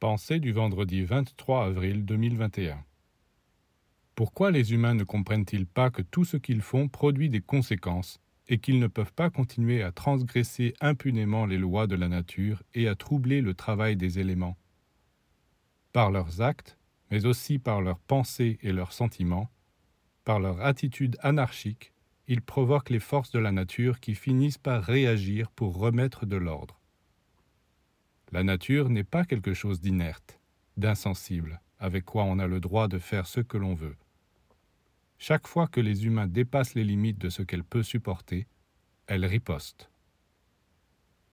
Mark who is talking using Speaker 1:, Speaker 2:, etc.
Speaker 1: Pensée du vendredi 23 avril 2021. Pourquoi les humains ne comprennent-ils pas que tout ce qu'ils font produit des conséquences et qu'ils ne peuvent pas continuer à transgresser impunément les lois de la nature et à troubler le travail des éléments? Par leurs actes, mais aussi par leurs pensées et leurs sentiments, par leur attitude anarchique, ils provoquent les forces de la nature qui finissent par réagir pour remettre de l'ordre. La nature n'est pas quelque chose d'inerte, d'insensible, avec quoi on a le droit de faire ce que l'on veut. Chaque fois que les humains dépassent les limites de ce qu'elle peut supporter, elle riposte.